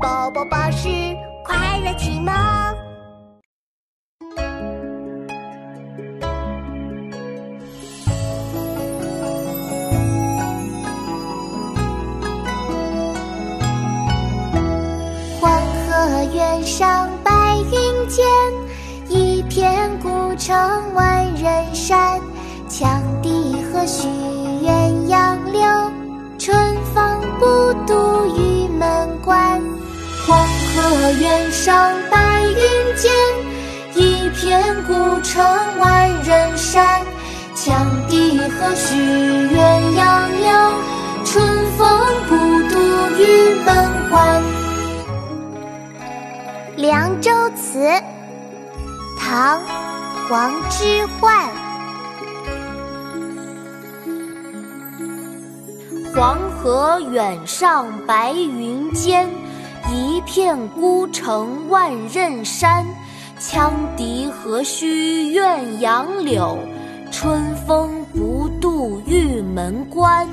宝宝巴士快乐启蒙。黄河远上白云间，一片孤城万仞山。羌笛何须远上白云间，一片孤城万仞山。羌笛何须怨杨柳，春风不度玉门关。《凉州词》唐·王之涣。黄河远上白云间，一片孤城万仞山。羌笛何须怨杨柳，春风不度玉门关。